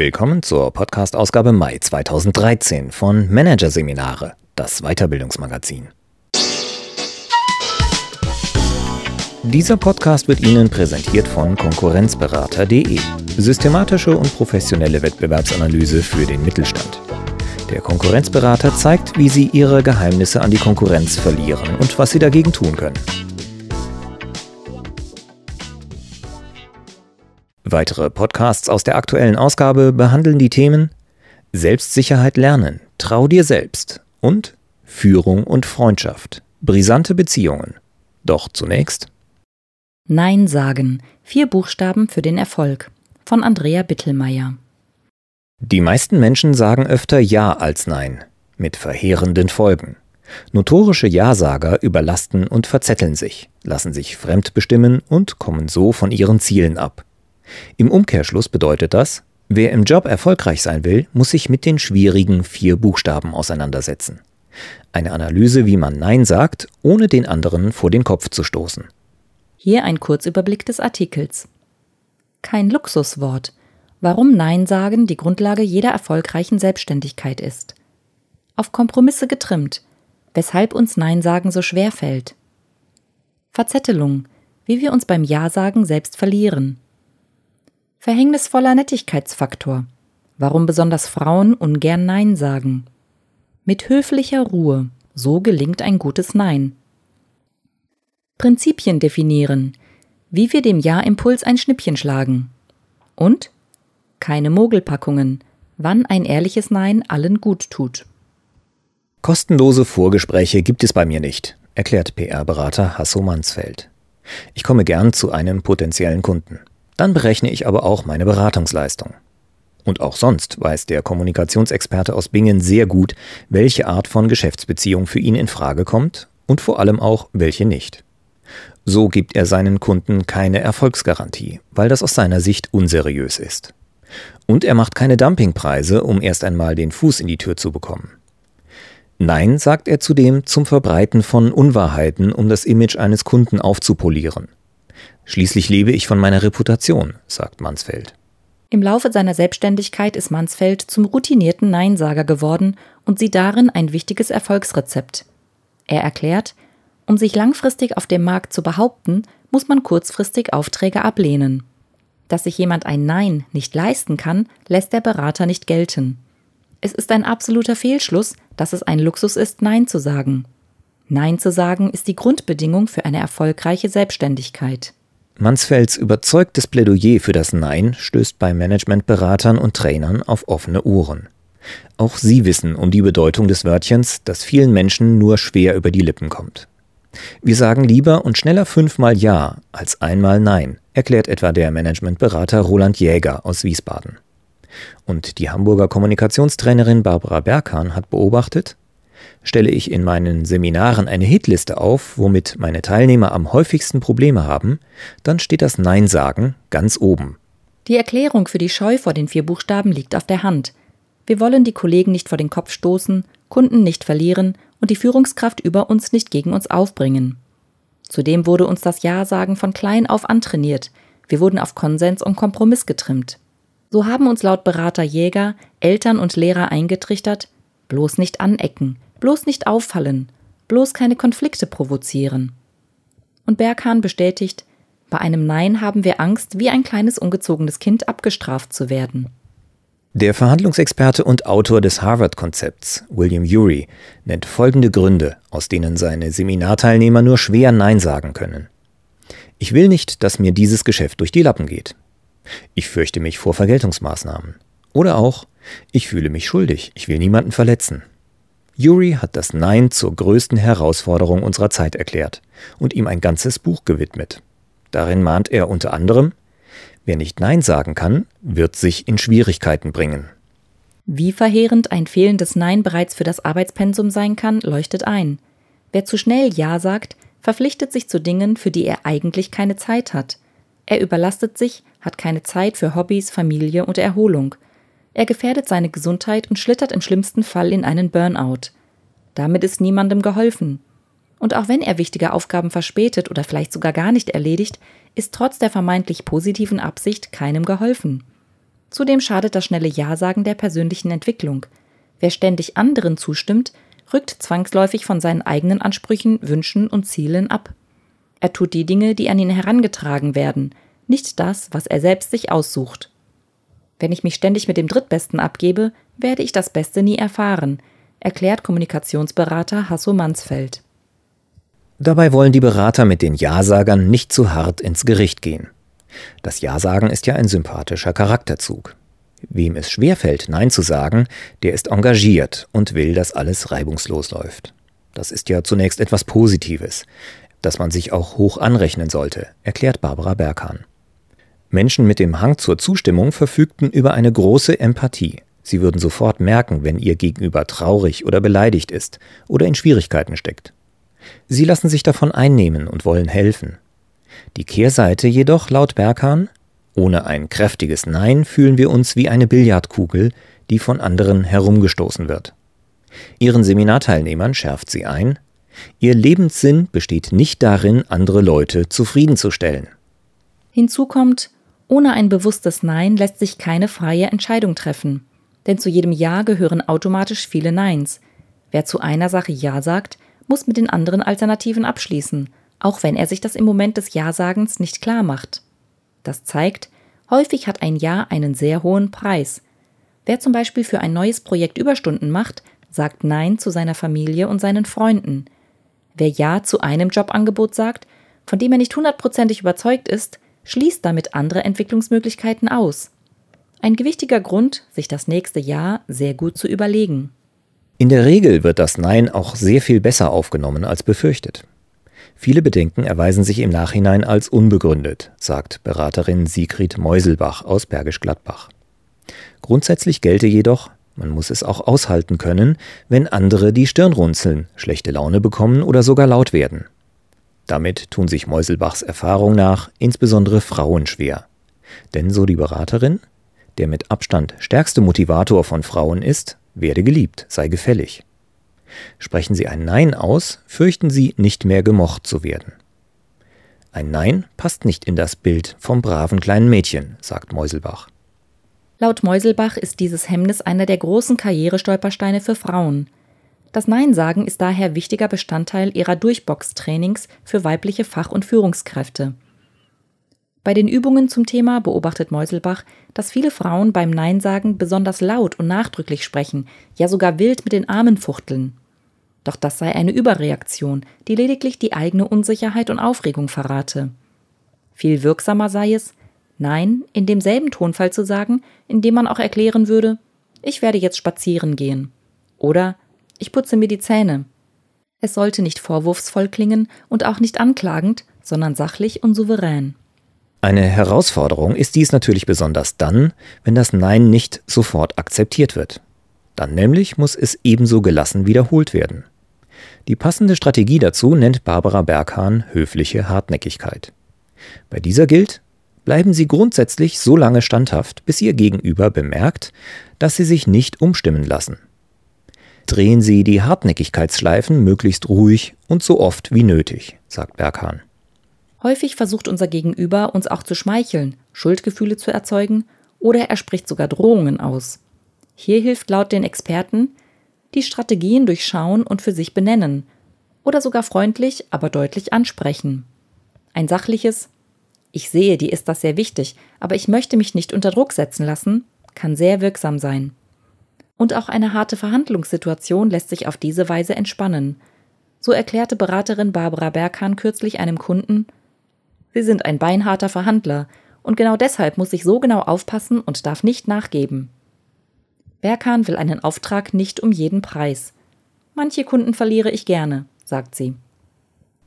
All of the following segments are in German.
Willkommen zur Podcast-Ausgabe Mai 2013 von Managerseminare, das Weiterbildungsmagazin. Dieser Podcast wird Ihnen präsentiert von Konkurrenzberater.de. Systematische und professionelle Wettbewerbsanalyse für den Mittelstand. Der Konkurrenzberater zeigt, wie Sie Ihre Geheimnisse an die Konkurrenz verlieren und was Sie dagegen tun können. Weitere Podcasts aus der aktuellen Ausgabe behandeln die Themen Selbstsicherheit lernen, trau dir selbst und Führung und Freundschaft, brisante Beziehungen. Doch zunächst Nein sagen, vier Buchstaben für den Erfolg von Andrea Bittelmeier. Die meisten Menschen sagen öfter Ja als Nein, mit verheerenden Folgen. Notorische Ja-Sager überlasten und verzetteln sich, lassen sich fremdbestimmen und kommen so von ihren Zielen ab. Im Umkehrschluss bedeutet das, wer im Job erfolgreich sein will, muss sich mit den schwierigen vier Buchstaben auseinandersetzen. Eine Analyse, wie man Nein sagt, ohne den anderen vor den Kopf zu stoßen. Hier ein Kurzüberblick des Artikels. Kein Luxuswort. Warum Nein sagen die Grundlage jeder erfolgreichen Selbstständigkeit ist. Auf Kompromisse getrimmt. Weshalb uns Nein sagen so schwer fällt. Verzettelung. Wie wir uns beim Ja sagen selbst verlieren. Verhängnisvoller Nettigkeitsfaktor. Warum besonders Frauen ungern Nein sagen. Mit höflicher Ruhe. So gelingt ein gutes Nein. Prinzipien definieren. Wie wir dem Ja-Impuls ein Schnippchen schlagen. Und keine Mogelpackungen. Wann ein ehrliches Nein allen gut tut. Kostenlose Vorgespräche gibt es bei mir nicht, erklärt PR-Berater Hasso Mansfeld. Ich komme gern zu einem potenziellen Kunden. Dann berechne ich aber auch meine Beratungsleistung. Und auch sonst weiß der Kommunikationsexperte aus Bingen sehr gut, welche Art von Geschäftsbeziehung für ihn in Frage kommt und vor allem auch welche nicht. So gibt er seinen Kunden keine Erfolgsgarantie, weil das aus seiner Sicht unseriös ist. Und er macht keine Dumpingpreise, um erst einmal den Fuß in die Tür zu bekommen. Nein, sagt er zudem zum Verbreiten von Unwahrheiten, um das Image eines Kunden aufzupolieren. Schließlich lebe ich von meiner Reputation, sagt Mansfeld. Im Laufe seiner Selbstständigkeit ist Mansfeld zum routinierten Neinsager geworden und sieht darin ein wichtiges Erfolgsrezept. Er erklärt, um sich langfristig auf dem Markt zu behaupten, muss man kurzfristig Aufträge ablehnen. Dass sich jemand ein Nein nicht leisten kann, lässt der Berater nicht gelten. Es ist ein absoluter Fehlschluss, dass es ein Luxus ist, Nein zu sagen. Nein zu sagen ist die Grundbedingung für eine erfolgreiche Selbstständigkeit. Mansfelds überzeugtes Plädoyer für das Nein stößt bei Managementberatern und Trainern auf offene Ohren. Auch sie wissen um die Bedeutung des Wörtchens, das vielen Menschen nur schwer über die Lippen kommt. Wir sagen lieber und schneller fünfmal Ja als einmal Nein, erklärt etwa der Managementberater Roland Jäger aus Wiesbaden. Und die Hamburger Kommunikationstrainerin Barbara Berghahn hat beobachtet, Stelle ich in meinen Seminaren eine Hitliste auf, womit meine Teilnehmer am häufigsten Probleme haben, dann steht das Nein sagen ganz oben. Die Erklärung für die Scheu vor den vier Buchstaben liegt auf der Hand. Wir wollen die Kollegen nicht vor den Kopf stoßen, Kunden nicht verlieren und die Führungskraft über uns nicht gegen uns aufbringen. Zudem wurde uns das Ja-Sagen von klein auf antrainiert. Wir wurden auf Konsens und Kompromiss getrimmt. So haben uns laut Berater Jäger Eltern und Lehrer eingetrichtert, bloß nicht anecken, Bloß nicht auffallen, bloß keine Konflikte provozieren. Und Berghahn bestätigt, bei einem Nein haben wir Angst, wie ein kleines ungezogenes Kind abgestraft zu werden. Der Verhandlungsexperte und Autor des Harvard-Konzepts, William Ury, nennt folgende Gründe, aus denen seine Seminarteilnehmer nur schwer Nein sagen können. Ich will nicht, dass mir dieses Geschäft durch die Lappen geht. Ich fürchte mich vor Vergeltungsmaßnahmen. Oder auch, ich fühle mich schuldig, ich will niemanden verletzen. Yuri hat das Nein zur größten Herausforderung unserer Zeit erklärt und ihm ein ganzes Buch gewidmet. Darin mahnt er unter anderem, wer nicht Nein sagen kann, wird sich in Schwierigkeiten bringen. Wie verheerend ein fehlendes Nein bereits für das Arbeitspensum sein kann, leuchtet ein. Wer zu schnell Ja sagt, verpflichtet sich zu Dingen, für die er eigentlich keine Zeit hat. Er überlastet sich, hat keine Zeit für Hobbys, Familie und Erholung – er gefährdet seine Gesundheit und schlittert im schlimmsten Fall in einen Burnout. Damit ist niemandem geholfen. Und auch wenn er wichtige Aufgaben verspätet oder vielleicht sogar gar nicht erledigt, ist trotz der vermeintlich positiven Absicht keinem geholfen. Zudem schadet das schnelle Ja-Sagen der persönlichen Entwicklung. Wer ständig anderen zustimmt, rückt zwangsläufig von seinen eigenen Ansprüchen, Wünschen und Zielen ab. Er tut die Dinge, die an ihn herangetragen werden, nicht das, was er selbst sich aussucht. Wenn ich mich ständig mit dem Drittbesten abgebe, werde ich das Beste nie erfahren, erklärt Kommunikationsberater Hasso Mansfeld. Dabei wollen die Berater mit den Ja-Sagern nicht zu hart ins Gericht gehen. Das Ja-Sagen ist ja ein sympathischer Charakterzug. Wem es schwerfällt, Nein zu sagen, der ist engagiert und will, dass alles reibungslos läuft. Das ist ja zunächst etwas Positives, das man sich auch hoch anrechnen sollte, erklärt Barbara Berghahn. Menschen mit dem Hang zur Zustimmung verfügten über eine große Empathie. Sie würden sofort merken, wenn ihr Gegenüber traurig oder beleidigt ist oder in Schwierigkeiten steckt. Sie lassen sich davon einnehmen und wollen helfen. Die Kehrseite jedoch, laut Berghahn, ohne ein kräftiges Nein fühlen wir uns wie eine Billardkugel, die von anderen herumgestoßen wird. Ihren Seminarteilnehmern schärft sie ein, ihr Lebenssinn besteht nicht darin, andere Leute zufriedenzustellen. Hinzu kommt, ohne ein bewusstes Nein lässt sich keine freie Entscheidung treffen. Denn zu jedem Ja gehören automatisch viele Neins. Wer zu einer Sache Ja sagt, muss mit den anderen Alternativen abschließen, auch wenn er sich das im Moment des Ja-Sagens nicht klar macht. Das zeigt, häufig hat ein Ja einen sehr hohen Preis. Wer zum Beispiel für ein neues Projekt Überstunden macht, sagt Nein zu seiner Familie und seinen Freunden. Wer Ja zu einem Jobangebot sagt, von dem er nicht hundertprozentig überzeugt ist, schließt damit andere Entwicklungsmöglichkeiten aus. Ein gewichtiger Grund, sich das nächste Jahr sehr gut zu überlegen. In der Regel wird das Nein auch sehr viel besser aufgenommen als befürchtet. Viele Bedenken erweisen sich im Nachhinein als unbegründet, sagt Beraterin Sigrid Meuselbach aus Bergisch Gladbach. Grundsätzlich gelte jedoch, man muss es auch aushalten können, wenn andere die Stirn runzeln, schlechte Laune bekommen oder sogar laut werden. Damit tun sich Meuselbachs Erfahrung nach insbesondere Frauen schwer. Denn so die Beraterin, der mit Abstand stärkste Motivator von Frauen ist, werde geliebt, sei gefällig. Sprechen Sie ein Nein aus, fürchten Sie, nicht mehr gemocht zu werden. Ein Nein passt nicht in das Bild vom braven kleinen Mädchen, sagt Meuselbach. Laut Meuselbach ist dieses Hemmnis einer der großen Karrierestolpersteine für Frauen. Das Nein sagen ist daher wichtiger Bestandteil ihrer Durchbox-Trainings für weibliche Fach- und Führungskräfte. Bei den Übungen zum Thema beobachtet Meuselbach, dass viele Frauen beim Nein sagen besonders laut und nachdrücklich sprechen, ja sogar wild mit den Armen fuchteln. Doch das sei eine Überreaktion, die lediglich die eigene Unsicherheit und Aufregung verrate. Viel wirksamer sei es, Nein in demselben Tonfall zu sagen, in dem man auch erklären würde, ich werde jetzt spazieren gehen. Oder ich putze mir die Zähne. Es sollte nicht vorwurfsvoll klingen und auch nicht anklagend, sondern sachlich und souverän. Eine Herausforderung ist dies natürlich besonders dann, wenn das Nein nicht sofort akzeptiert wird. Dann nämlich muss es ebenso gelassen wiederholt werden. Die passende Strategie dazu nennt Barbara Berghahn höfliche Hartnäckigkeit. Bei dieser gilt, bleiben Sie grundsätzlich so lange standhaft, bis Ihr Gegenüber bemerkt, dass Sie sich nicht umstimmen lassen drehen Sie die Hartnäckigkeitsschleifen möglichst ruhig und so oft wie nötig, sagt Berghahn. Häufig versucht unser Gegenüber, uns auch zu schmeicheln, Schuldgefühle zu erzeugen oder er spricht sogar Drohungen aus. Hier hilft laut den Experten, die Strategien durchschauen und für sich benennen oder sogar freundlich, aber deutlich ansprechen. Ein sachliches Ich sehe, dir ist das sehr wichtig, aber ich möchte mich nicht unter Druck setzen lassen, kann sehr wirksam sein. Und auch eine harte Verhandlungssituation lässt sich auf diese Weise entspannen. So erklärte Beraterin Barbara Berghahn kürzlich einem Kunden, Sie sind ein beinharter Verhandler, und genau deshalb muss ich so genau aufpassen und darf nicht nachgeben. Berghahn will einen Auftrag nicht um jeden Preis. Manche Kunden verliere ich gerne, sagt sie.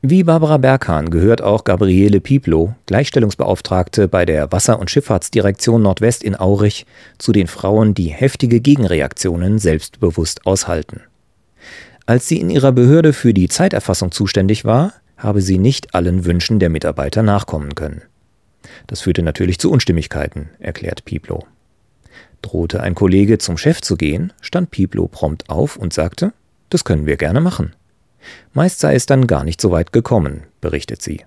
Wie Barbara Berghahn gehört auch Gabriele Pieplow, Gleichstellungsbeauftragte bei der Wasser- und Schifffahrtsdirektion Nordwest in Aurich, zu den Frauen, die heftige Gegenreaktionen selbstbewusst aushalten. Als sie in ihrer Behörde für die Zeiterfassung zuständig war, habe sie nicht allen Wünschen der Mitarbeiter nachkommen können. Das führte natürlich zu Unstimmigkeiten, erklärt Pieplow. Drohte ein Kollege zum Chef zu gehen, stand Pieplow prompt auf und sagte, das können wir gerne machen. Meist sei es dann gar nicht so weit gekommen, berichtet sie.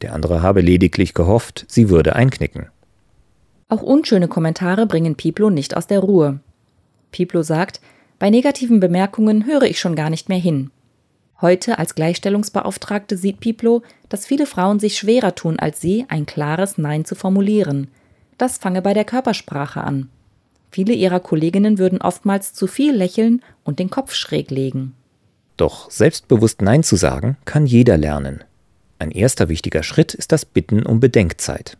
Der andere habe lediglich gehofft, sie würde einknicken. Auch unschöne Kommentare bringen Piplo nicht aus der Ruhe. Piplo sagt, bei negativen Bemerkungen höre ich schon gar nicht mehr hin. Heute als Gleichstellungsbeauftragte sieht Piplo, dass viele Frauen sich schwerer tun als sie, ein klares Nein zu formulieren. Das fange bei der Körpersprache an. Viele ihrer Kolleginnen würden oftmals zu viel lächeln und den Kopf schräg legen. Doch selbstbewusst Nein zu sagen, kann jeder lernen. Ein erster wichtiger Schritt ist das Bitten um Bedenkzeit.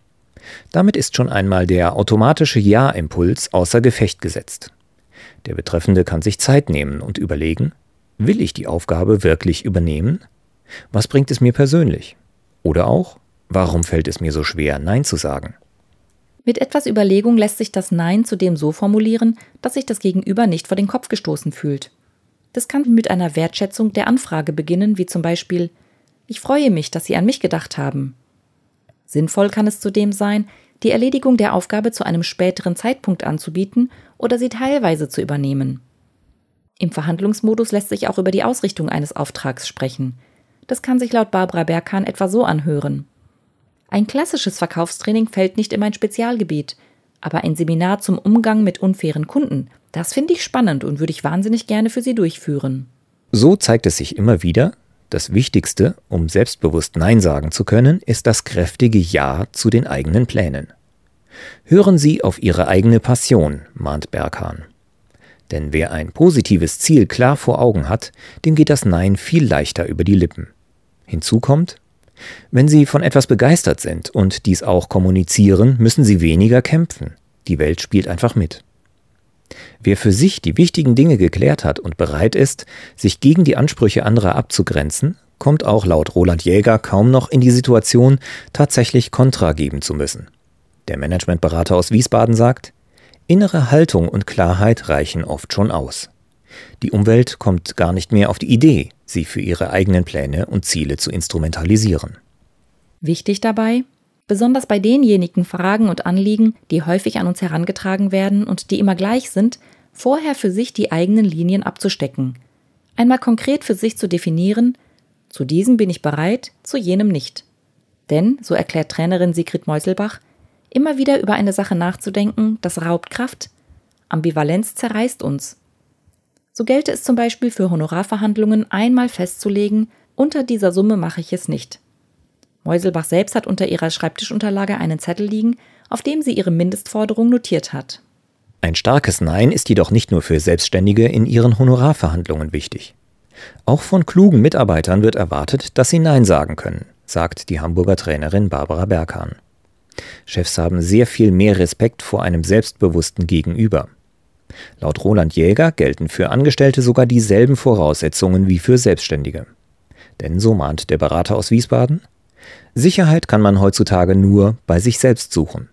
Damit ist schon einmal der automatische Ja-Impuls außer Gefecht gesetzt. Der Betreffende kann sich Zeit nehmen und überlegen, will ich die Aufgabe wirklich übernehmen? Was bringt es mir persönlich? Oder auch, warum fällt es mir so schwer, Nein zu sagen? Mit etwas Überlegung lässt sich das Nein zudem so formulieren, dass sich das Gegenüber nicht vor den Kopf gestoßen fühlt. Das kann mit einer Wertschätzung der Anfrage beginnen, wie zum Beispiel Ich freue mich, dass Sie an mich gedacht haben. Sinnvoll kann es zudem sein, die Erledigung der Aufgabe zu einem späteren Zeitpunkt anzubieten oder sie teilweise zu übernehmen. Im Verhandlungsmodus lässt sich auch über die Ausrichtung eines Auftrags sprechen. Das kann sich laut Barbara Berghahn etwa so anhören. Ein klassisches Verkaufstraining fällt nicht in mein Spezialgebiet, aber ein Seminar zum Umgang mit unfairen Kunden, das finde ich spannend und würde ich wahnsinnig gerne für Sie durchführen. So zeigt es sich immer wieder, das Wichtigste, um selbstbewusst Nein sagen zu können, ist das kräftige Ja zu den eigenen Plänen. Hören Sie auf Ihre eigene Passion, mahnt Berghahn. Denn wer ein positives Ziel klar vor Augen hat, dem geht das Nein viel leichter über die Lippen. Hinzu kommt, wenn Sie von etwas begeistert sind und dies auch kommunizieren, müssen Sie weniger kämpfen. Die Welt spielt einfach mit. Wer für sich die wichtigen Dinge geklärt hat und bereit ist, sich gegen die Ansprüche anderer abzugrenzen, kommt auch laut Roland Jäger kaum noch in die Situation, tatsächlich Kontra geben zu müssen. Der Managementberater aus Wiesbaden sagt, Innere Haltung und Klarheit reichen oft schon aus. Die Umwelt kommt gar nicht mehr auf die Idee, sie für ihre eigenen Pläne und Ziele zu instrumentalisieren. Wichtig dabei, besonders bei denjenigen Fragen und Anliegen, die häufig an uns herangetragen werden und die immer gleich sind, vorher für sich die eigenen Linien abzustecken, einmal konkret für sich zu definieren, zu diesem bin ich bereit, zu jenem nicht. Denn, so erklärt Trainerin Sigrid Meuselbach, Immer wieder über eine Sache nachzudenken, das raubt Kraft. Ambivalenz zerreißt uns. So gelte es zum Beispiel für Honorarverhandlungen einmal festzulegen, unter dieser Summe mache ich es nicht. Meuselbach selbst hat unter ihrer Schreibtischunterlage einen Zettel liegen, auf dem sie ihre Mindestforderung notiert hat. Ein starkes Nein ist jedoch nicht nur für Selbstständige in ihren Honorarverhandlungen wichtig. Auch von klugen Mitarbeitern wird erwartet, dass sie Nein sagen können, sagt die Hamburger Trainerin Barbara Berghahn. Chefs haben sehr viel mehr Respekt vor einem selbstbewussten Gegenüber. Laut Roland Jäger gelten für Angestellte sogar dieselben Voraussetzungen wie für Selbstständige. Denn so mahnt der Berater aus Wiesbaden, Sicherheit kann man heutzutage nur bei sich selbst suchen.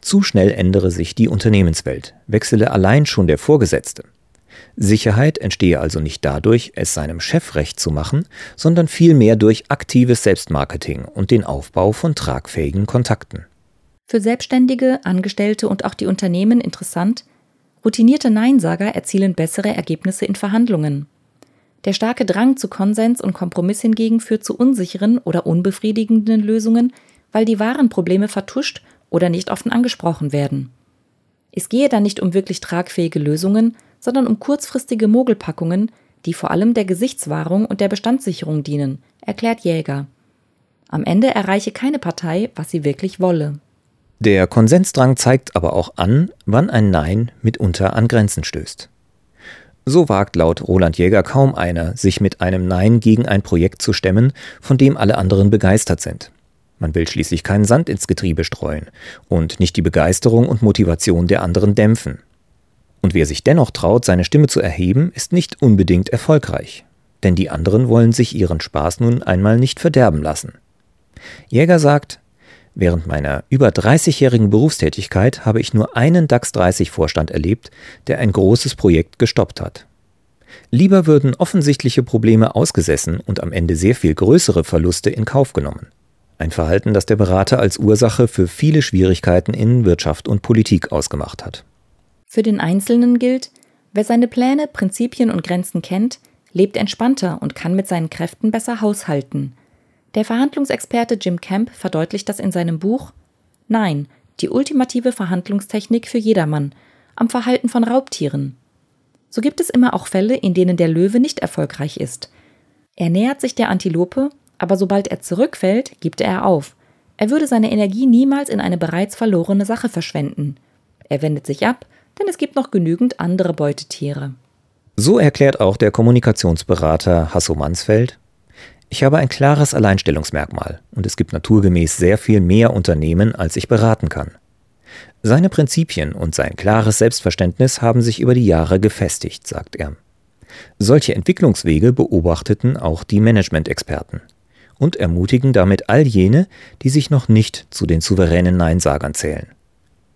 Zu schnell ändere sich die Unternehmenswelt, wechsele allein schon der Vorgesetzte. Sicherheit entstehe also nicht dadurch, es seinem Chef recht zu machen, sondern vielmehr durch aktives Selbstmarketing und den Aufbau von tragfähigen Kontakten. Für Selbstständige, Angestellte und auch die Unternehmen interessant, routinierte Neinsager erzielen bessere Ergebnisse in Verhandlungen. Der starke Drang zu Konsens und Kompromiss hingegen führt zu unsicheren oder unbefriedigenden Lösungen, weil die wahren Probleme vertuscht oder nicht offen angesprochen werden. Es gehe dann nicht um wirklich tragfähige Lösungen, sondern um kurzfristige Mogelpackungen, die vor allem der Gesichtswahrung und der Bestandssicherung dienen, erklärt Jäger. Am Ende erreiche keine Partei, was sie wirklich wolle. Der Konsensdrang zeigt aber auch an, wann ein Nein mitunter an Grenzen stößt. So wagt laut Roland Jäger kaum einer, sich mit einem Nein gegen ein Projekt zu stemmen, von dem alle anderen begeistert sind. Man will schließlich keinen Sand ins Getriebe streuen und nicht die Begeisterung und Motivation der anderen dämpfen. Und wer sich dennoch traut, seine Stimme zu erheben, ist nicht unbedingt erfolgreich. Denn die anderen wollen sich ihren Spaß nun einmal nicht verderben lassen. Jäger sagt, während meiner über 30-jährigen Berufstätigkeit habe ich nur einen DAX 30 Vorstand erlebt, der ein großes Projekt gestoppt hat. Lieber würden offensichtliche Probleme ausgesessen und am Ende sehr viel größere Verluste in Kauf genommen. Ein Verhalten, das der Berater als Ursache für viele Schwierigkeiten in Wirtschaft und Politik ausgemacht hat. Für den Einzelnen gilt, wer seine Pläne, Prinzipien und Grenzen kennt, lebt entspannter und kann mit seinen Kräften besser haushalten. Der Verhandlungsexperte Jim Camp verdeutlicht das in seinem Buch Nein, Die ultimative Verhandlungstechnik für jedermann, am Verhalten von Raubtieren. So gibt es immer auch Fälle, in denen der Löwe nicht erfolgreich ist. Er nähert sich der Antilope, aber sobald er zurückfällt, gibt er auf. Er würde seine Energie niemals in eine bereits verlorene Sache verschwenden. Er wendet sich ab, denn es gibt noch genügend andere Beutetiere. So erklärt auch der Kommunikationsberater Hasso Mansfeld, ich habe ein klares Alleinstellungsmerkmal und es gibt naturgemäß sehr viel mehr Unternehmen, als ich beraten kann. Seine Prinzipien und sein klares Selbstverständnis haben sich über die Jahre gefestigt, sagt er. Solche Entwicklungswege beobachteten auch die Management-Experten und ermutigen damit all jene, die sich noch nicht zu den souveränen Neinsagern zählen.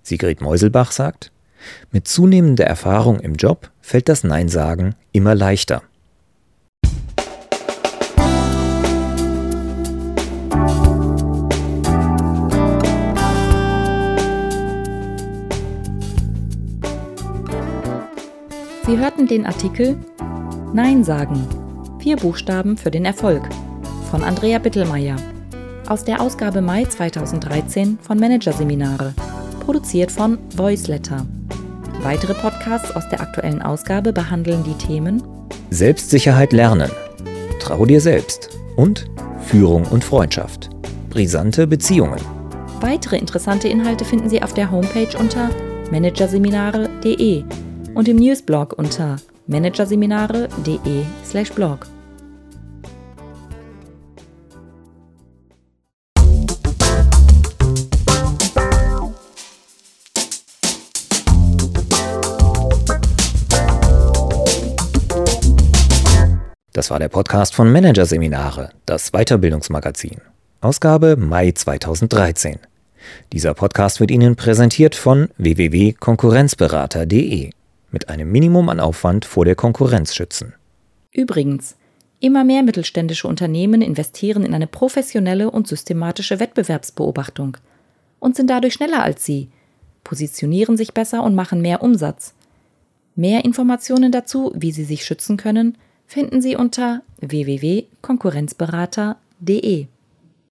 Sigrid Meuselbach sagt, mit zunehmender Erfahrung im Job fällt das Nein-Sagen immer leichter. Hörten den Artikel Nein sagen. Vier Buchstaben für den Erfolg von Andrea Bittelmeier aus der Ausgabe Mai 2013 von Managerseminare, produziert von Voiceletter. Weitere Podcasts aus der aktuellen Ausgabe behandeln die Themen Selbstsicherheit lernen, Trau dir selbst und Führung und Freundschaft, brisante Beziehungen. Weitere interessante Inhalte finden Sie auf der Homepage unter managerseminare.de und im Newsblog unter managerseminare.de/blog. Das war der Podcast von Managerseminare, das Weiterbildungsmagazin. Ausgabe Mai 2013. Dieser Podcast wird Ihnen präsentiert von www.konkurrenzberater.de mit einem Minimum an Aufwand vor der Konkurrenz schützen. Übrigens, immer mehr mittelständische Unternehmen investieren in eine professionelle und systematische Wettbewerbsbeobachtung und sind dadurch schneller als Sie, positionieren sich besser und machen mehr Umsatz. Mehr Informationen dazu, wie Sie sich schützen können, finden Sie unter www.konkurrenzberater.de.